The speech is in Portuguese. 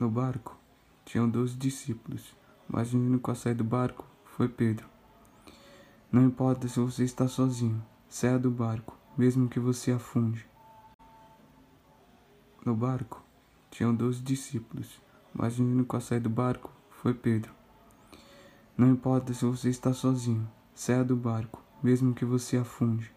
No barco tinham doze discípulos, mas o único a sair do barco foi Pedro. Não importa se você está sozinho, saia do barco, mesmo que você afunde. No barco tinham doze discípulos, mas o único a sair do barco foi Pedro. Não importa se você está sozinho, saia do barco, mesmo que você afunde.